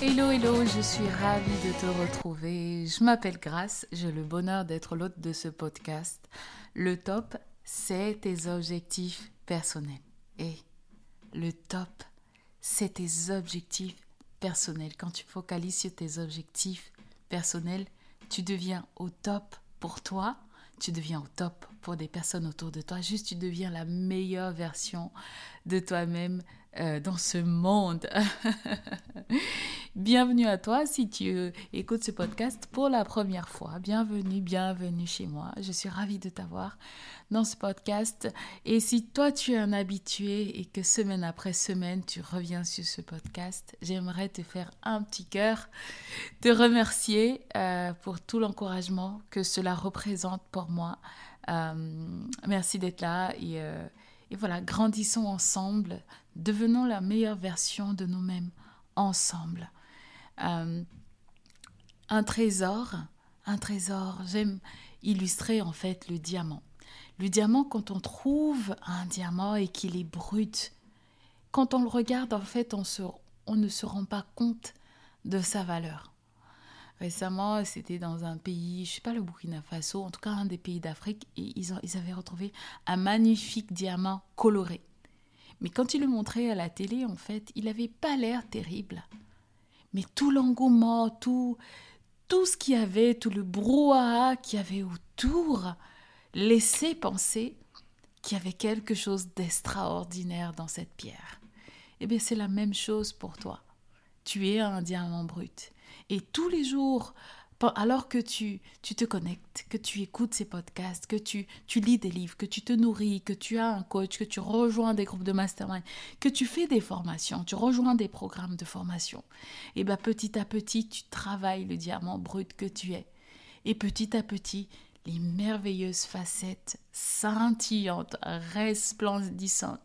Hello, hello, je suis ravie de te retrouver. Je m'appelle Grace, j'ai le bonheur d'être l'hôte de ce podcast. Le top, c'est tes objectifs personnels. Et le top, c'est tes objectifs personnels. Quand tu focalises sur tes objectifs personnels, tu deviens au top pour toi, tu deviens au top pour des personnes autour de toi. Juste, tu deviens la meilleure version de toi-même euh, dans ce monde. bienvenue à toi si tu euh, écoutes ce podcast pour la première fois. Bienvenue, bienvenue chez moi. Je suis ravie de t'avoir dans ce podcast. Et si toi tu es un habitué et que semaine après semaine tu reviens sur ce podcast, j'aimerais te faire un petit cœur, te remercier euh, pour tout l'encouragement que cela représente pour moi. merci d'être là et et voilà, grandissons ensemble, devenons la meilleure version de nous-mêmes ensemble. Euh, un trésor, un trésor, j'aime illustrer en fait le diamant. Le diamant, quand on trouve un diamant et qu'il est brut, quand on le regarde, en fait, on, ne se rend pas compte de sa valeur. Récemment, c'était dans un pays, je ne sais pas le Burkina Faso, en tout cas un des pays d'Afrique, et ils, ils avaient retrouvé un magnifique diamant coloré. Mais quand ils le montraient à la télé, en fait, il n'avait pas l'air terrible. Mais tout l'engouement, tout, tout ce qu'il y avait, tout le brouhaha qu'il y avait autour, laissait penser qu'il y avait quelque chose d'extraordinaire dans cette pierre. Eh bien, c'est la même chose pour toi. Tu es un diamant brut. Et tous les jours, alors que tu, tu te connectes, que tu écoutes ces podcasts, que tu, tu lis des livres, que tu te nourris, que tu as un coach, que tu rejoins des groupes de mastermind, que tu fais des formations, tu rejoins des programmes de formation, et bien petit à petit, tu travailles le diamant brut que tu es. Et petit à petit, les merveilleuses facettes scintillantes, resplendissantes,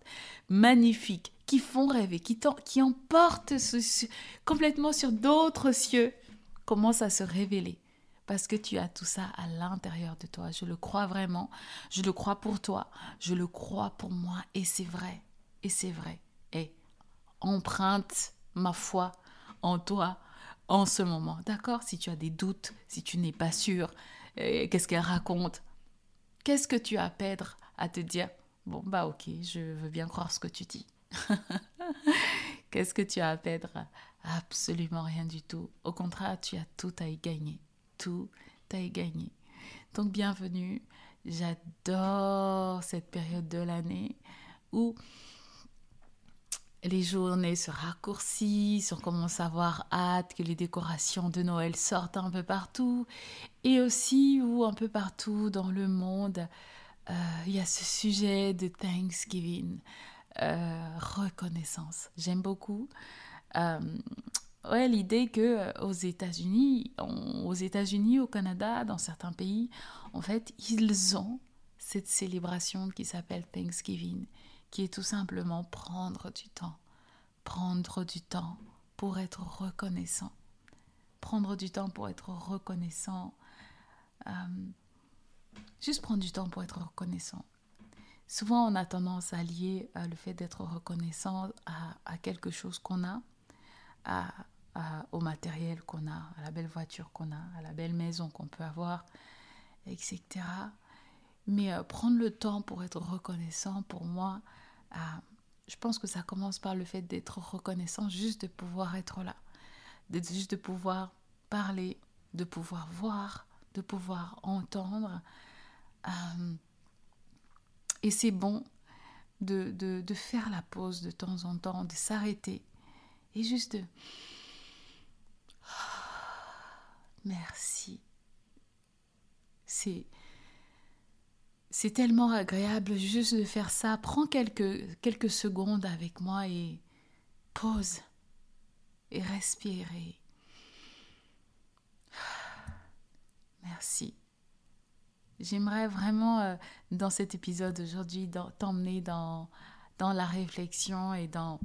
magnifiques, qui font rêver, qui, qui emportent complètement sur d'autres cieux, commencent à se révéler. Parce que tu as tout ça à l'intérieur de toi. Je le crois vraiment. Je le crois pour toi. Je le crois pour moi. Et c'est vrai. Et c'est vrai. Et emprunte ma foi en toi en ce moment. D'accord? Si tu as des doutes, si tu n'es pas sûr, euh, qu'est-ce qu'elle raconte? Qu'est-ce que tu as à perdre à te dire? Bon, bah ok, je veux bien croire ce que tu dis. Qu'est-ce que tu as à perdre Absolument rien du tout. Au contraire, tu as tout à y gagner. Tout à y gagner. Donc bienvenue. J'adore cette période de l'année où les journées se raccourcissent, on commence à avoir hâte que les décorations de Noël sortent un peu partout, et aussi où un peu partout dans le monde, euh, il y a ce sujet de Thanksgiving, euh, reconnaissance. J'aime beaucoup. Euh, ouais, l'idée que aux États-Unis, aux États-Unis, au Canada, dans certains pays, en fait, ils ont cette célébration qui s'appelle Thanksgiving qui est tout simplement prendre du temps. Prendre du temps pour être reconnaissant. Prendre du temps pour être reconnaissant. Euh, juste prendre du temps pour être reconnaissant. Souvent, on a tendance à lier euh, le fait d'être reconnaissant à, quelque chose qu'on a, à, au matériel qu'on a, à la belle voiture qu'on a, à la belle maison qu'on peut avoir, etc. Mais euh, prendre le temps pour être reconnaissant, pour moi, je pense que ça commence par le fait d'être reconnaissant, juste de pouvoir être là, juste de pouvoir parler, de pouvoir voir, de pouvoir entendre. Euh, et c'est bon de, de, faire la pause de temps en temps, de s'arrêter et juste de... Merci. C'est c'est tellement agréable juste de faire ça. Prends quelques, quelques secondes avec moi et pause et respire. Merci. J'aimerais vraiment, euh, dans cet épisode aujourd'hui, t'emmener dans, dans la réflexion et dans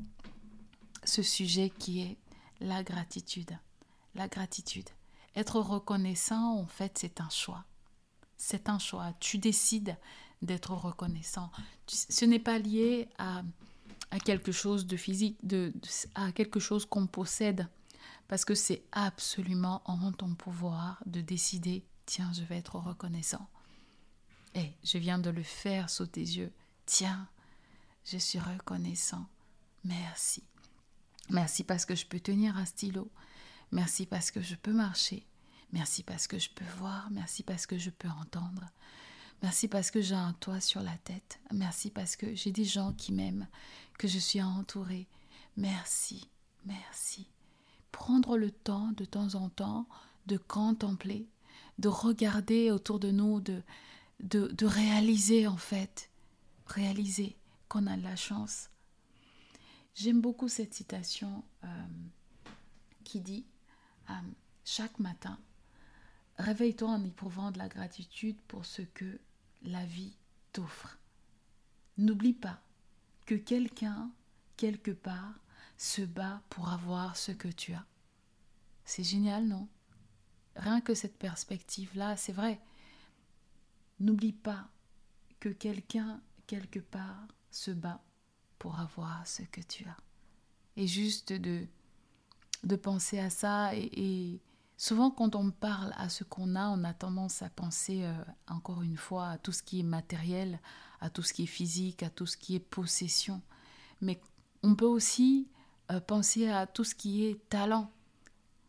ce sujet qui est la gratitude. La gratitude. Être reconnaissant, en fait, c'est un choix. C'est un choix. Tu décides d'être reconnaissant. Ce n'est pas lié à, quelque chose de physique, de, à quelque chose qu'on possède. Parce que c'est absolument en ton pouvoir de décider, tiens, je vais être reconnaissant. Et je viens de le faire sous tes yeux. Tiens, je suis reconnaissant. Merci. Merci parce que je peux tenir un stylo. Merci parce que je peux marcher. Merci parce que je peux voir, merci parce que je peux entendre. Merci parce que j'ai un toit sur la tête. Merci parce que j'ai des gens qui m'aiment, que je suis entourée. Merci, merci. Prendre le temps de temps en temps de contempler, de regarder autour de nous, de, de, réaliser en fait, réaliser qu'on a de la chance. J'aime beaucoup cette citation euh, qui dit euh, Chaque matin, Réveille-toi en éprouvant de la gratitude pour ce que la vie t'offre. N'oublie pas que quelqu'un, quelque part, se bat pour avoir ce que tu as. C'est génial, non? Rien que cette perspective-là, c'est vrai. N'oublie pas que quelqu'un, quelque part, se bat pour avoir ce que tu as. Et juste de, de penser à ça et Souvent, quand on parle à ce qu'on a, on a tendance à penser, euh, encore une fois, à tout ce qui est matériel, à tout ce qui est physique, à tout ce qui est possession. Mais on peut aussi euh, penser à tout ce qui est talent.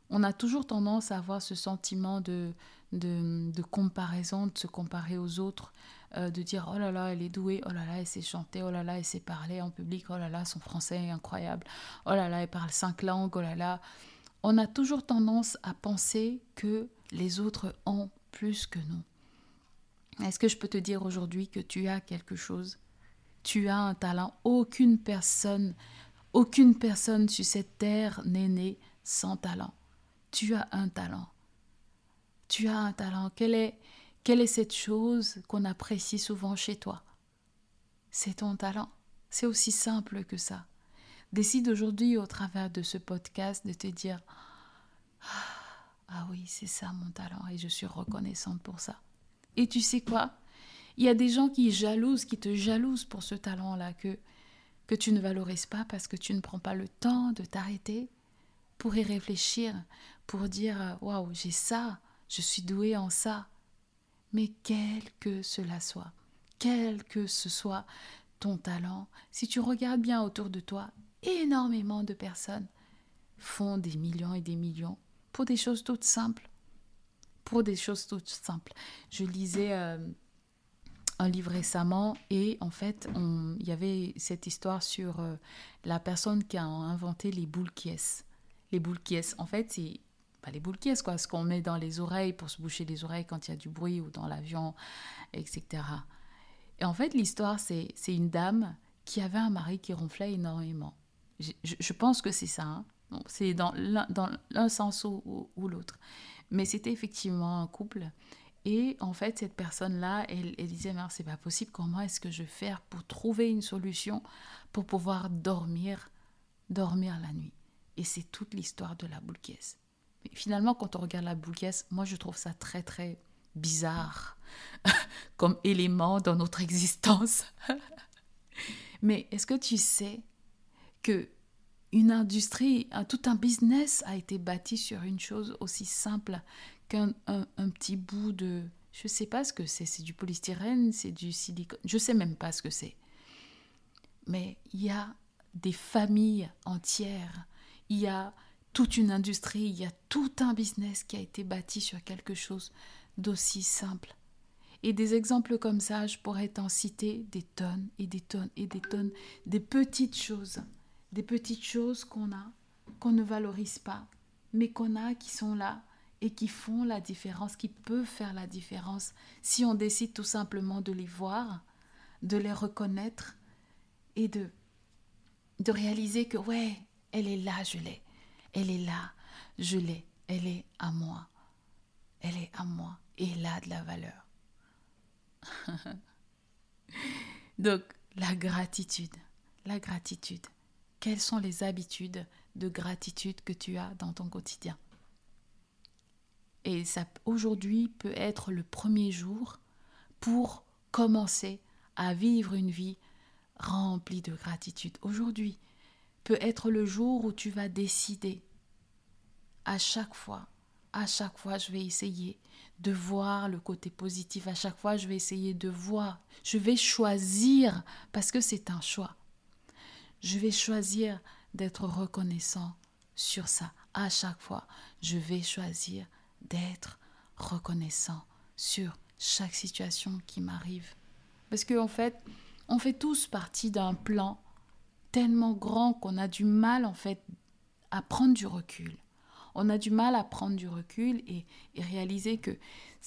On a toujours tendance à avoir ce sentiment de, de, comparaison, de se comparer aux autres, euh, de dire oh là là, elle est douée, oh là là, elle sait chanter, oh là là, elle sait parler en public, oh là là, son français est incroyable, oh là là, elle parle cinq langues, oh là là on a toujours tendance à penser que les autres ont plus que nous. Est-ce que je peux te dire aujourd'hui que tu as quelque chose? Tu as un talent? Aucune personne, aucune personne sur cette terre n'est née sans talent. Tu as un talent. Tu as un talent. Quelle est, quelle est cette chose qu'on apprécie souvent chez toi? C'est ton talent. C'est aussi simple que ça. Décide aujourd'hui au travers de ce podcast de te dire ah, oui, c'est ça mon talent et je suis reconnaissante pour ça. Et tu sais quoi? Il y a des gens qui jalousent, qui te jalousent pour ce talent-là que que tu ne valorises pas parce que tu ne prends pas le temps de t'arrêter pour y réfléchir, pour dire waouh, j'ai ça, je suis doué en ça. Mais quel que cela soit, quel que ce soit ton talent, si tu regardes bien autour de toi, énormément de personnes font des millions et des millions pour des choses toutes simples. Pour des choses toutes simples. Je lisais euh, un livre récemment et en fait, il y avait cette histoire sur euh, la personne qui a inventé les boules qui Les boules qui en fait, c'est pas les boules quoi, ce qu'on met dans les oreilles pour se boucher les oreilles quand il y a du bruit ou dans l'avion, etc. Et en fait, l'histoire, c'est une dame qui avait un mari qui ronflait énormément je, pense que c'est ça. Hein. c'est dans l'un sens ou, l'autre. Mais c'était effectivement un couple. Et en fait, cette personne-là, elle, disait, mais c'est pas possible, comment est-ce que je vais faire pour trouver une solution pour pouvoir dormir, dormir la nuit? Et c'est toute l'histoire de la boule Mais finalement, quand on regarde la boule moi je trouve ça très très bizarre comme élément dans notre existence. mais est-ce que tu sais que une industrie, tout un business a été bâti sur une chose aussi simple qu'un un, petit bout de... Je ne sais pas ce que c'est, c'est du polystyrène, c'est du silicone, je ne sais même pas ce que c'est. Mais il y a des familles entières, il y a toute une industrie, il y a tout un business qui a été bâti sur quelque chose d'aussi simple. Et des exemples comme ça, je pourrais t'en citer des tonnes et des tonnes et des tonnes, des petites choses, des petites choses qu'on a, qu'on ne valorise pas, mais qu'on a, qui sont là et qui font la différence, qui peuvent faire la différence si on décide tout simplement de les voir, de les reconnaître et de, de réaliser que ouais, elle est là, je l'ai. Elle est là, je l'ai. Elle est à moi. Elle est à moi et elle a de la valeur. Donc, la gratitude. La gratitude. Quelles sont les habitudes de gratitude que tu as dans ton quotidien? Et ça, aujourd'hui, peut être le premier jour pour commencer à vivre une vie remplie de gratitude. Aujourd'hui peut être le jour où tu vas décider à chaque fois, à chaque fois, je vais essayer de voir le côté positif. À chaque fois, je vais essayer de voir. Je vais choisir, parce que c'est un choix. Je vais choisir d'être reconnaissant sur ça. À chaque fois, je vais choisir d'être reconnaissant sur chaque situation qui m'arrive. Parce qu'en en fait, on fait tous partie d'un plan tellement grand qu'on a du mal en fait à prendre du recul. On a du mal à prendre du recul et, réaliser que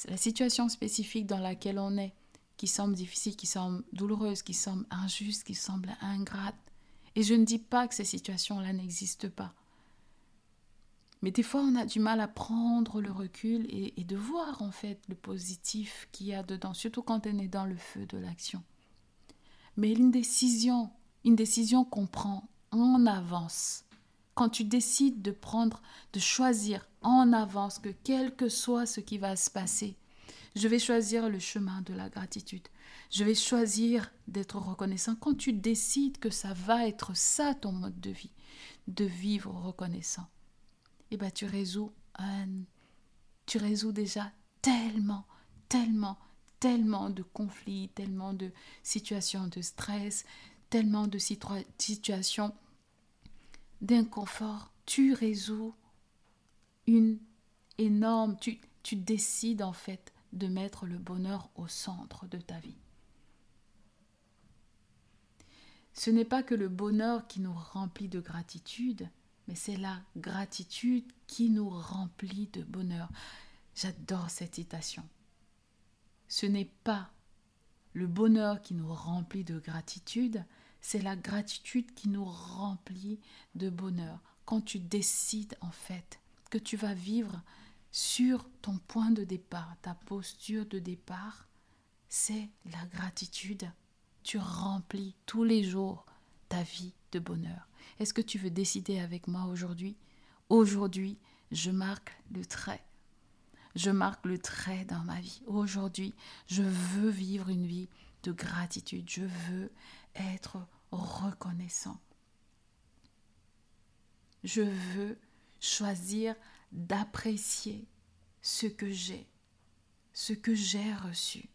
la situation spécifique dans laquelle on est, qui semble difficile, qui semble douloureuse, qui semble injuste, qui semble ingrate. Et je ne dis pas que ces situations-là n'existent pas. Mais des fois, on a du mal à prendre le recul et, et de voir en fait le positif qu'il y a dedans, surtout quand on est dans le feu de l'action. Mais une décision, une décision qu'on prend en avance, quand tu décides de prendre, de choisir en avance que quel que soit ce qui va se passer, je vais choisir le chemin de la gratitude. Je vais choisir d'être reconnaissant. Quand tu décides que ça va être ça ton mode de vie, de vivre reconnaissant, eh ben tu résous un, tu résous déjà tellement, tellement, tellement de conflits, tellement de situations de stress, tellement de situations d'inconfort. Tu résous une énorme, tu, tu décides en fait de mettre le bonheur au centre de ta vie. Ce n'est pas que le bonheur qui nous remplit de gratitude, mais c'est la gratitude qui nous remplit de bonheur. J'adore cette citation ce n'est pas le bonheur qui nous remplit de gratitude, c'est la gratitude qui nous remplit de bonheur. Quand tu décides en fait que tu vas vivre sur ton point de départ, ta posture de départ, c'est la gratitude. Tu remplis tous les jours ta vie de bonheur. Est-ce que tu veux décider avec moi aujourd'hui? Aujourd'hui, je marque le trait je marque le trait dans ma vie. Aujourd'hui, je veux vivre une vie de gratitude. Je veux être reconnaissant. Je veux choisir d'apprécier ce que j'ai, ce que j'ai reçu.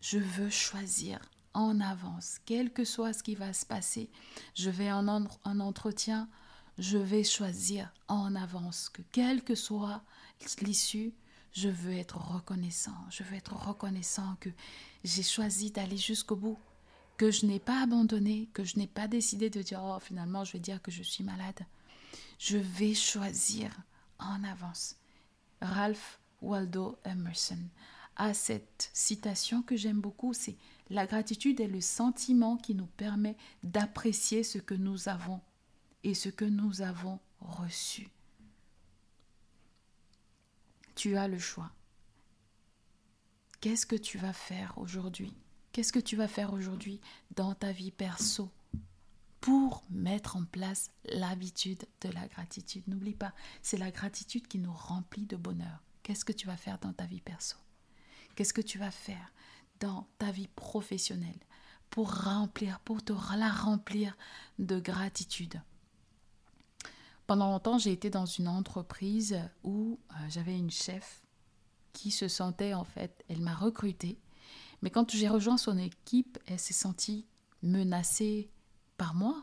Je veux choisir en avance, quel que soit ce qui va se passer. Je vais en, en entretien, je vais choisir en avance que quel que soit l'issue, je veux être reconnaissant. Je veux être reconnaissant que j'ai choisi d'aller jusqu'au bout, que je n'ai pas abandonné, que je n'ai pas décidé de dire oh finalement je vais dire que je suis malade. Je vais choisir en avance. Ralph Waldo Emerson a cette citation que j'aime beaucoup, c'est la gratitude est le sentiment qui nous permet d'apprécier ce que nous avons et ce que nous avons reçu. Tu as le choix. Qu'est-ce que tu vas faire aujourd'hui? Qu'est-ce que tu vas faire aujourd'hui dans ta vie perso pour mettre en place l'habitude de la gratitude? N'oublie pas, c'est la gratitude qui nous remplit de bonheur. Qu'est-ce que tu vas faire dans ta vie perso? Qu'est-ce que tu vas faire dans ta vie professionnelle pour remplir, pour te la remplir de gratitude? Pendant longtemps, j'ai été dans une entreprise où euh, j'avais une chef qui se sentait, en fait, elle m'a recrutée. Mais quand j'ai rejoint son équipe, elle s'est sentie menacée par moi.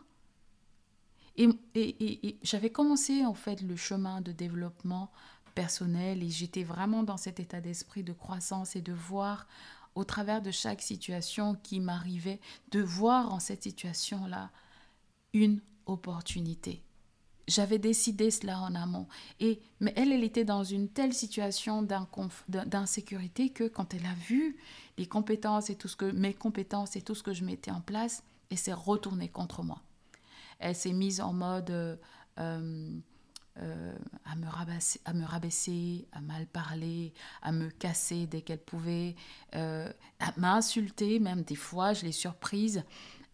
Et, j'avais commencé, en fait, le chemin de développement personnel et j'étais vraiment dans cet état d'esprit de croissance et de voir au travers de chaque situation qui m'arrivait, de voir en cette situation-là une opportunité. J'avais décidé cela en amont. Et, mais elle, elle était dans une telle situation d'insécurité que quand elle a vu les compétences et tout ce que, mes compétences et tout ce que je mettais en place, elle s'est retournée contre moi. Elle s'est mise en mode euh, euh, à, me rabaisser, à me rabaisser, à mal parler, à me casser dès qu'elle pouvait, euh, à m'insulter, même des fois, je l'ai surprise,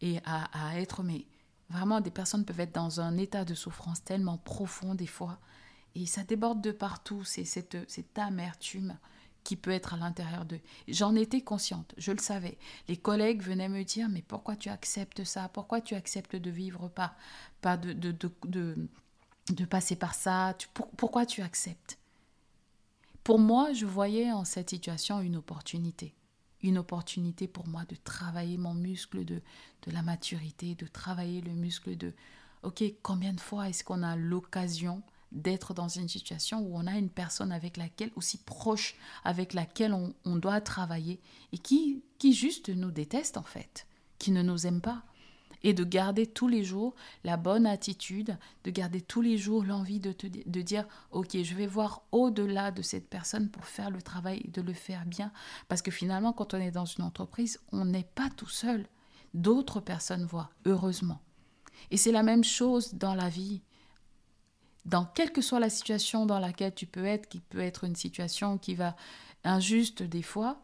et à, à être mais Vraiment, des personnes peuvent être dans un état de souffrance tellement profond des fois. Et ça déborde de partout. C'est cette, cette amertume qui peut être à l'intérieur d'eux. J'en étais consciente, je le savais. Les collègues venaient me dire, mais pourquoi tu acceptes ça? Pourquoi tu acceptes de vivre pas, pas de, de, de, de, passer par ça? Pourquoi tu acceptes? Pour moi, je voyais en cette situation une opportunité une opportunité pour moi de travailler mon muscle de, de la maturité, de travailler le muscle de, OK, combien de fois est-ce qu'on a l'occasion d'être dans une situation où on a une personne avec laquelle, aussi proche, avec laquelle on, doit travailler, et qui, qui juste nous déteste en fait, qui ne nous aime pas et de garder tous les jours la bonne attitude, de garder tous les jours l'envie de, de dire, ok, je vais voir au-delà de cette personne pour faire le travail et de le faire bien. Parce que finalement, quand on est dans une entreprise, on n'est pas tout seul. D'autres personnes voient, heureusement. Et c'est la même chose dans la vie. Dans quelle que soit la situation dans laquelle tu peux être, qui peut être une situation qui va injuste des fois,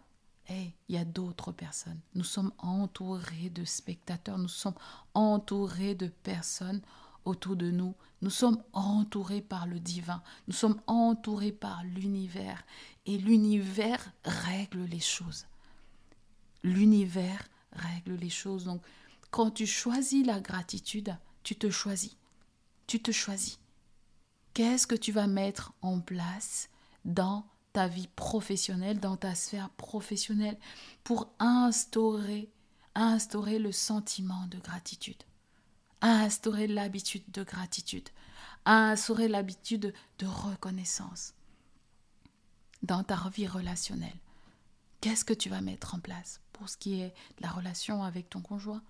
il y a d'autres personnes. Nous sommes entourés de spectateurs, nous sommes entourés de personnes autour de nous. Nous sommes entourés par le divin, nous sommes entourés par l'univers. Et l'univers règle les choses. L'univers règle les choses. Donc, quand tu choisis la gratitude, tu te choisis. Tu te choisis. Qu'est-ce que tu vas mettre en place dans ta vie professionnelle, dans ta sphère professionnelle, pour instaurer, instaurer le sentiment de gratitude, instaurer l'habitude de gratitude, instaurer l'habitude de reconnaissance dans ta vie relationnelle. Qu'est-ce que tu vas mettre en place pour ce qui est de la relation avec ton conjoint,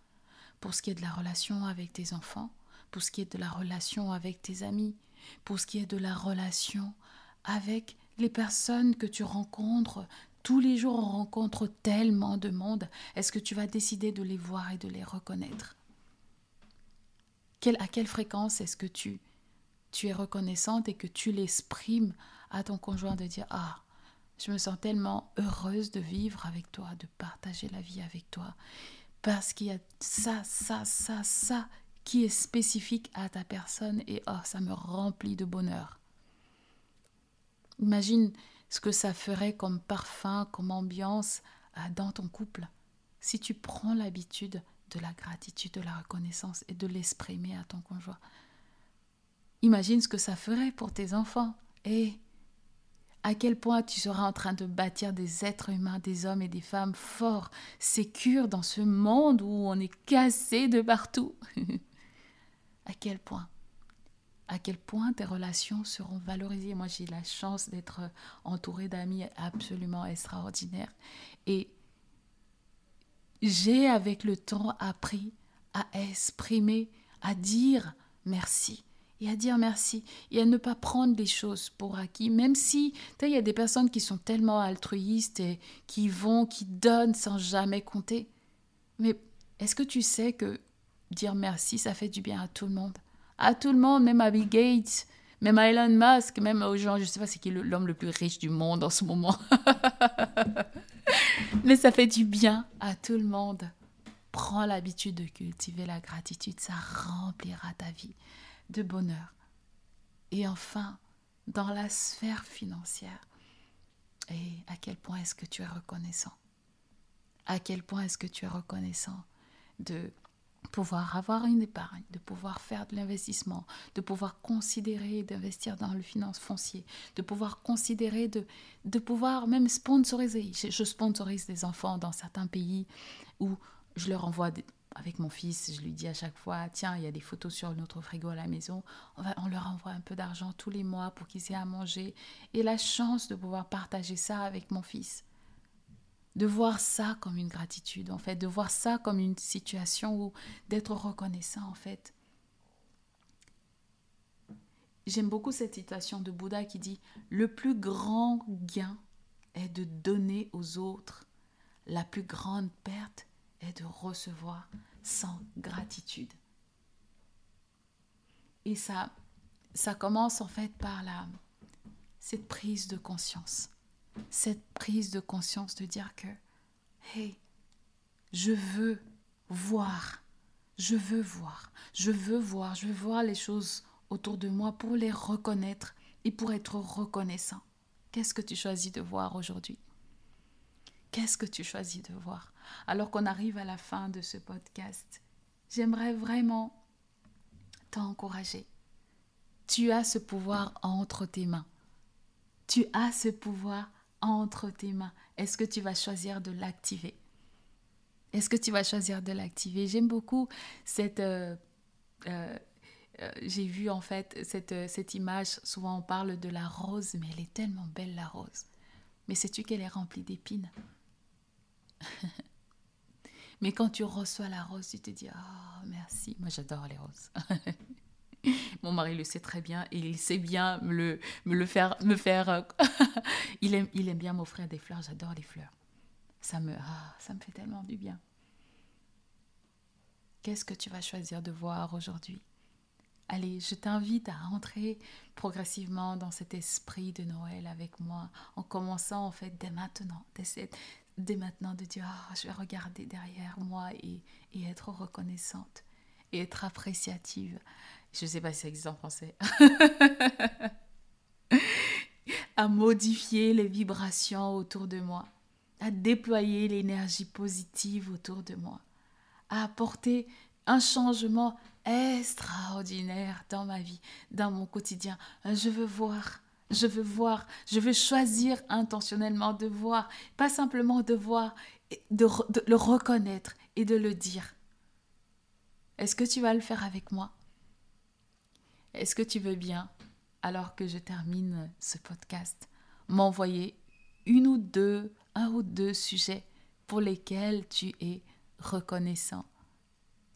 pour ce qui est de la relation avec tes enfants, pour ce qui est de la relation avec tes amis, pour ce qui est de la relation avec les personnes que tu rencontres, tous les jours on rencontre tellement de monde, est-ce que tu vas décider de les voir et de les reconnaître? À quelle fréquence est-ce que tu, tu es reconnaissante et que tu l'exprimes à ton conjoint de dire Ah, je me sens tellement heureuse de vivre avec toi, de partager la vie avec toi, parce qu'il y a ça, ça, ça, ça qui est spécifique à ta personne et oh, ça me remplit de bonheur. Imagine ce que ça ferait comme parfum, comme ambiance euh, dans ton couple si tu prends l'habitude de la gratitude, de la reconnaissance et de l'exprimer à ton conjoint. Imagine ce que ça ferait pour tes enfants et à quel point tu seras en train de bâtir des êtres humains, des hommes et des femmes forts, sécures dans ce monde où on est cassé de partout. à quel point? À quel point tes relations seront valorisées? Moi, j'ai la chance d'être entourée d'amis absolument extraordinaires. Et j'ai, avec le temps, appris à exprimer, à dire merci. Et à dire merci. Et à ne pas prendre les choses pour acquis. Même si, il y a des personnes qui sont tellement altruistes et qui vont, qui donnent sans jamais compter. Mais est-ce que tu sais que dire merci, ça fait du bien à tout le monde à tout le monde, même à Bill Gates, même à Elon Musk, même aux gens, je ne sais pas c'est qui l'homme le plus riche du monde en ce moment. Mais ça fait du bien à tout le monde. Prends l'habitude de cultiver la gratitude, ça remplira ta vie de bonheur. Et enfin, dans la sphère financière, et à quel point est-ce que tu es reconnaissant? À quel point est-ce que tu es reconnaissant de pouvoir avoir une épargne, de pouvoir faire de l'investissement, de pouvoir considérer d'investir dans le finance foncier, de pouvoir considérer de, de pouvoir même sponsoriser. Je, sponsorise des enfants dans certains pays où je leur envoie avec mon fils, je lui dis à chaque fois, tiens, il y a des photos sur notre frigo à la maison, on, va, on leur envoie un peu d'argent tous les mois pour qu'ils aient à manger. Et la chance de pouvoir partager ça avec mon fils. De voir ça comme une gratitude, en fait, de voir ça comme une situation où d'être reconnaissant, en fait. J'aime beaucoup cette citation de Bouddha qui dit, le plus grand gain est de donner aux autres. La plus grande perte est de recevoir sans gratitude. Et ça, ça commence en fait par la, cette prise de conscience. Cette prise de conscience de dire que, hey, je veux voir, je veux voir, je veux voir, je veux voir les choses autour de moi pour les reconnaître et pour être reconnaissant. Qu'est-ce que tu choisis de voir aujourd'hui? Qu'est-ce que tu choisis de voir? Alors qu'on arrive à la fin de ce podcast, j'aimerais vraiment t'encourager. Tu as ce pouvoir entre tes mains. Tu as ce pouvoir entre tes mains. Est-ce que tu vas choisir de l'activer? Est-ce que tu vas choisir de l'activer? J'aime beaucoup cette... Euh, euh, euh, j'ai vu en fait cette, cette image, souvent on parle de la rose, mais elle est tellement belle la rose. Mais sais-tu qu'elle est remplie d'épines? Mais quand tu reçois la rose, tu te dis Oh, merci. Moi, j'adore les roses. Mon mari le sait très bien et il sait bien me le, me le faire. Me faire euh, il, aime, il aime bien m'offrir des fleurs. J'adore les fleurs. Ça me, ah, ça me fait tellement du bien. Qu'est-ce que tu vas choisir de voir aujourd'hui? Allez, je t'invite à entrer progressivement dans cet esprit de Noël avec moi, en commençant en fait dès maintenant, dès maintenant de dire, oh, je vais regarder derrière moi et, être reconnaissante et être appréciative. Je ne sais pas si ça existe en français. à modifier les vibrations autour de moi, à déployer l'énergie positive autour de moi, à apporter un changement extraordinaire dans ma vie, dans mon quotidien. Je veux voir je veux voir, je veux choisir intentionnellement de voir, pas simplement de voir, de, de le reconnaître et de le dire. Est-ce que tu vas le faire avec moi? Est-ce que tu veux bien, alors que je termine ce podcast, m'envoyer une ou deux, un ou deux sujets pour lesquels tu es reconnaissant?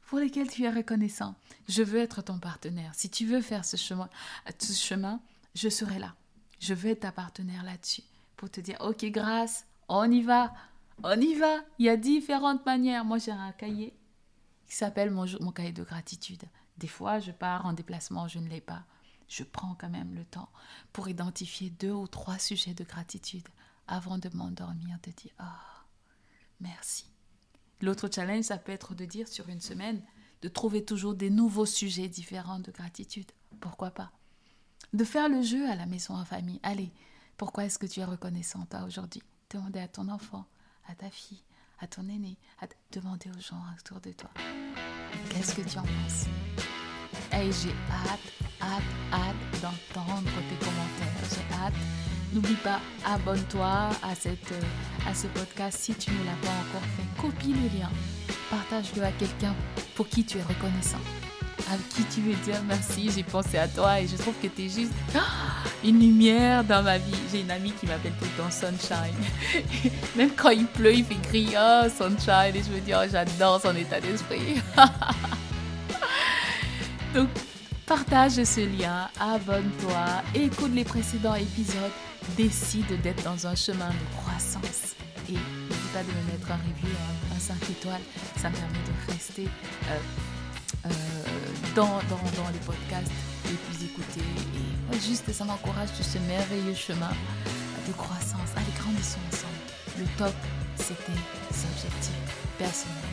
Pour lesquels tu es reconnaissant? Je veux être ton partenaire. Si tu veux faire ce chemin, ce chemin je serai là. Je vais être ta partenaire là-dessus pour te dire, ok, grâce, on y va, on y va. Il y a différentes manières. Moi, j'ai un cahier qui s'appelle mon, mon cahier de gratitude. Des fois, je pars en déplacement, je ne l'ai pas. Je prends quand même le temps pour identifier deux ou trois sujets de gratitude avant de m'endormir, de dire, oh, merci. L'autre challenge, ça peut être de dire sur une semaine, de trouver toujours des nouveaux sujets différents de gratitude. Pourquoi pas? De faire le jeu à la maison en famille. Allez, pourquoi est-ce que tu es reconnaissant toi aujourd'hui? Demandez à ton enfant, à ta fille, à ton aîné, à demander aux gens autour de toi. Qu'est-ce que tu en penses? Et j'ai hâte, hâte, hâte d'entendre tes commentaires. J'ai hâte. N'oublie pas, abonne-toi à, cette, à ce podcast si tu ne l'as pas encore fait. Copie le lien. Partage-le à quelqu'un pour qui tu es reconnaissant à qui tu veux dire merci, j'ai pensé à toi et je trouve que tu es juste une lumière dans ma vie. J'ai une amie qui m'appelle tout le temps Sunshine. Même quand il pleut, il fait crier oh, Sunshine et je me dis oh, j'adore son état d'esprit. Donc partage ce lien, abonne-toi, écoute les précédents épisodes, décide d'être dans un chemin de croissance et n'oublie pas de me mettre un review, un, 5 étoiles, ça me permet de rester euh, euh, dans, les podcasts les plus écoutés. Et juste, ça m'encourage sur ce merveilleux chemin de croissance. Allez, grandissons ensemble. Le top, c'était cet objectif personnel.